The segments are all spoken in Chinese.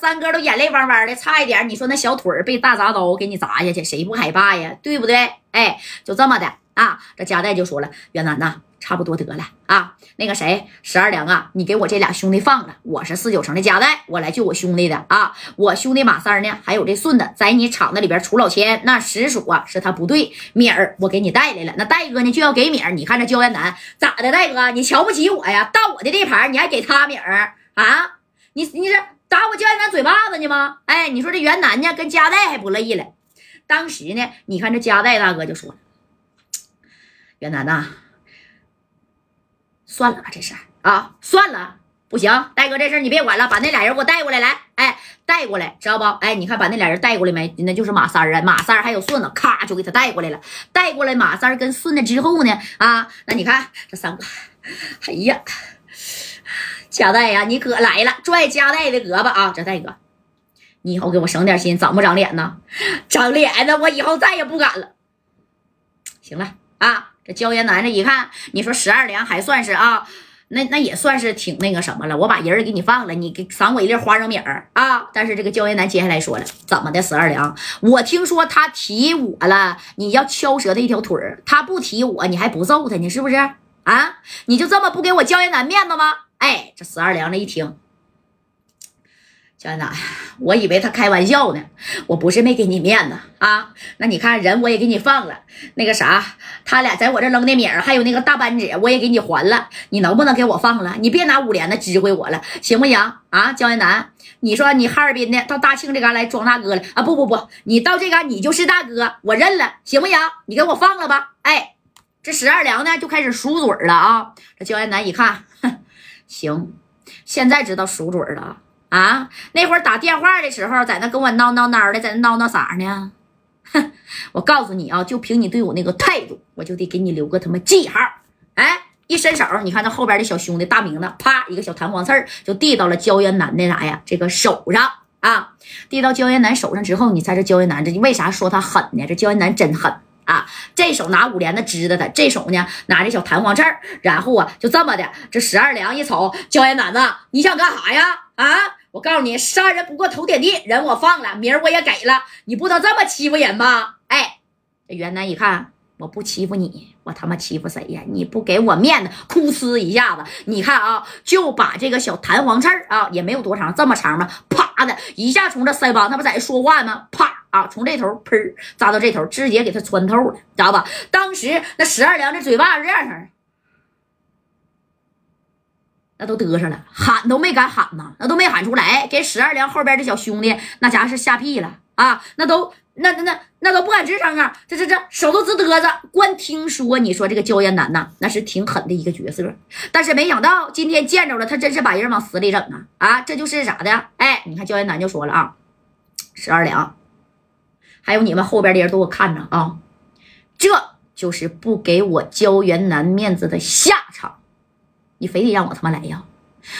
三哥都眼泪汪汪的，差一点你说那小腿被大铡刀给你砸下去，谁不害怕呀？对不对？哎，就这么的啊。这加代就说了，袁楠呐，差不多得了啊。那个谁，十二两啊，你给我这俩兄弟放了，我是四九城的加代，我来救我兄弟的啊。我兄弟马三呢，还有这顺子，在你厂子里边出老千，那实属啊是他不对。米儿，我给你带来了，那戴哥呢就要给米儿。你看这焦元南咋的？戴哥，你瞧不起我呀？到我的地盘你还给他米儿啊？你你这。打我焦元南嘴巴子呢吗？哎，你说这袁南呢，跟加代还不乐意了。当时呢，你看这加代大哥就说了：“袁南呐，算了吧，这事啊，算了，不行，戴哥这事你别管了，把那俩人给我带过来，来，哎，带过来，知道不？哎，你看把那俩人带过来没？那就是马三啊，马三还有顺子，咔就给他带过来了。带过来马三跟顺子之后呢，啊，那你看这三个，哎呀。”加代呀，你可来了，拽加代的胳膊啊！这戴哥，你以后给我省点心，长不长脸呢？长脸呢，我以后再也不敢了。行了啊，这焦元南这一看，你说十二两还算是啊，那那也算是挺那个什么了。我把人给你放了，你给赏我一粒花生米儿啊！但是这个焦元南接下来说了，怎么的，十二两？我听说他提我了，你要敲折他一条腿儿，他不提我，你还不揍他呢？是不是啊？你就这么不给我焦元南面子吗？哎，这十二娘这一听，焦元南，我以为他开玩笑呢。我不是没给你面子啊，那你看人我也给你放了，那个啥，他俩在我这扔的米儿，还有那个大扳指，我也给你还了。你能不能给我放了？你别拿五连的指挥我了，行不行啊？焦元南，你说你哈尔滨的到大庆这嘎来装大哥了啊？不不不，你到这嘎你就是大哥，我认了，行不行？你给我放了吧。哎，这十二娘呢就开始数嘴了啊。这焦元南一看。行，现在知道数准了啊！那会儿打电话的时候，在那跟我闹闹闹的，在那闹闹啥呢？哼！我告诉你啊，就凭你对我那个态度，我就得给你留个他妈记号。哎，一伸手，你看那后边的小兄弟大名字，啪，一个小弹簧刺儿就递到了焦元南的啥呀？这个手上啊，递到焦元南手上之后，你猜这焦元南这为啥说他狠呢？这焦元南真狠。啊，这手拿五连的支着他，这手呢拿这小弹簧刺儿，然后啊就这么的，这十二两一瞅，焦元南子，你想干啥呀？啊，我告诉你，杀人不过头点地，人我放了，名儿我也给了，你不能这么欺负人吧？哎，这袁南一看，我不欺负你，我他妈欺负谁呀？你不给我面子，哭呲一下子，你看啊，就把这个小弹簧刺儿啊，也没有多长，这么长吧，的一下从这腮帮，他不在说话吗？啪。啊！从这头喷扎到这头，直接给他穿透了，知道吧？当时那十二娘这嘴巴是这样式那都嘚瑟了，喊都没敢喊呐，那都没喊出来，给十二娘后边这小兄弟那家是吓屁了啊！那都那那那那都不敢吱声啊！这这这手都直嘚瑟。光听说你说这个焦艳南呐，那是挺狠的一个角色，但是没想到今天见着了，他真是把人往死里整啊！啊，这就是啥的？哎，你看焦艳南就说了啊，十二两。还有你们后边的人都给我看着啊！这就是不给我焦元南面子的下场。你非得让我他妈来呀？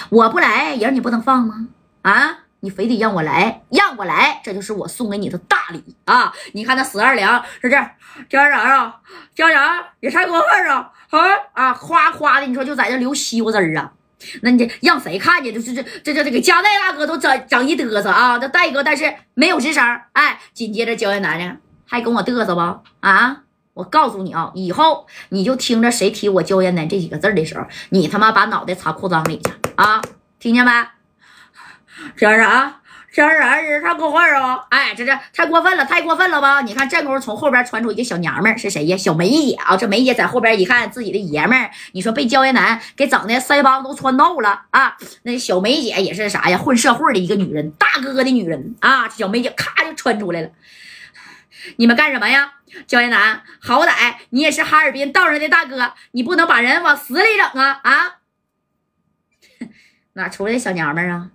我不来，人你不能放吗？啊！你非得让我来，让我来，这就是我送给你的大礼啊！你看那十二两是这家人啊，家人也太过分了啊啊！哗哗的，你说就在这流西瓜汁儿啊！那你这让谁看见？就是这这这这个加代大哥都整整一嘚瑟啊！这戴哥但是没有吱声。哎，紧接着焦元南呢还跟我嘚瑟吧？啊！我告诉你啊，以后你就听着谁提我焦元南这几个字的时候，你他妈把脑袋插裤裆里去啊！听见没？小啥？小啥人太过分了！哎，这这太过分了，太过分了吧？你看这功夫从后边传出一个小娘们儿，是谁呀？小梅姐啊！这梅姐在后边一看自己的爷们儿，你说被焦元南给整的腮帮都穿透了啊！那小梅姐也是啥呀？混社会的一个女人，大哥的女人啊！小梅姐咔就穿出来了。你们干什么呀？焦元南，好歹你也是哈尔滨道上的大哥，你不能把人往死里整啊！啊，哪出来的小娘们儿啊？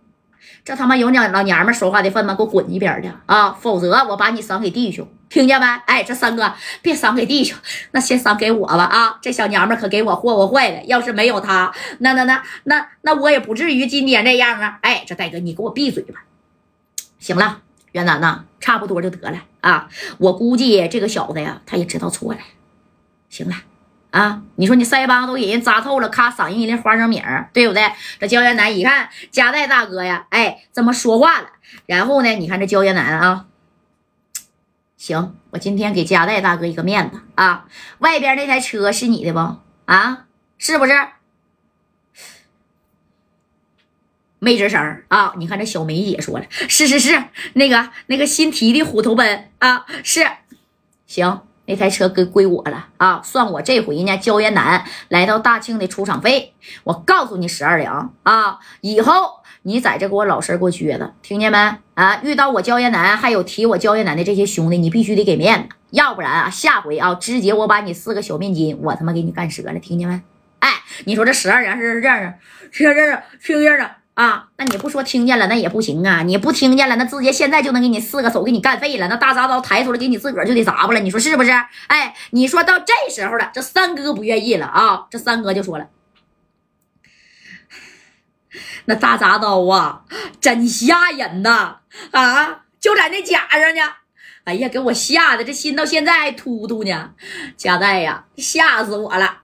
这他妈有娘老娘们说话的份吗？给我滚一边去啊！否则我把你赏给弟兄，听见没？哎，这三哥别赏给弟兄，那先赏给我吧啊！这小娘们可给我霍霍坏了，要是没有她，那那那那那我也不至于今天这样啊！哎，这大哥你给我闭嘴吧！行了，袁楠呐，差不多就得了啊！我估计这个小子呀，他也知道错了。行了。啊，你说你腮帮都给人扎透了，咔嗓音一粒花生米，对不对？这焦艳南一看夹带大哥呀，哎，这么说话了，然后呢，你看这焦艳南啊，行，我今天给加代大哥一个面子啊，外边那台车是你的不？啊，是不是？没吱声啊！你看这小梅姐说了，是是是，那个那个新提的虎头奔啊，是，行。那台车归归我了啊！算我这回呢，焦艳南来到大庆的出场费。我告诉你十二两啊！以后你在这给我老实给我撅着，听见没？啊！遇到我焦艳南，还有提我焦艳南的这些兄弟，你必须得给面子，要不然啊，下回啊，直接我把你四个小面筋，我他妈给你干折了，听见没？哎，你说这十二两是这样的，是这样，听见了？啊，那你不说听见了，那也不行啊！你不听见了，那直接现在就能给你四个手给你干废了。那大铡刀抬出来给你自个儿就得砸巴了，你说是不是？哎，你说到这时候了，这三哥不愿意了啊！这三哥就说了：“那大铡刀啊，真吓人呐！啊，就在那甲上呢。哎呀，给我吓得这心到现在还突突呢。加代呀，吓死我了！”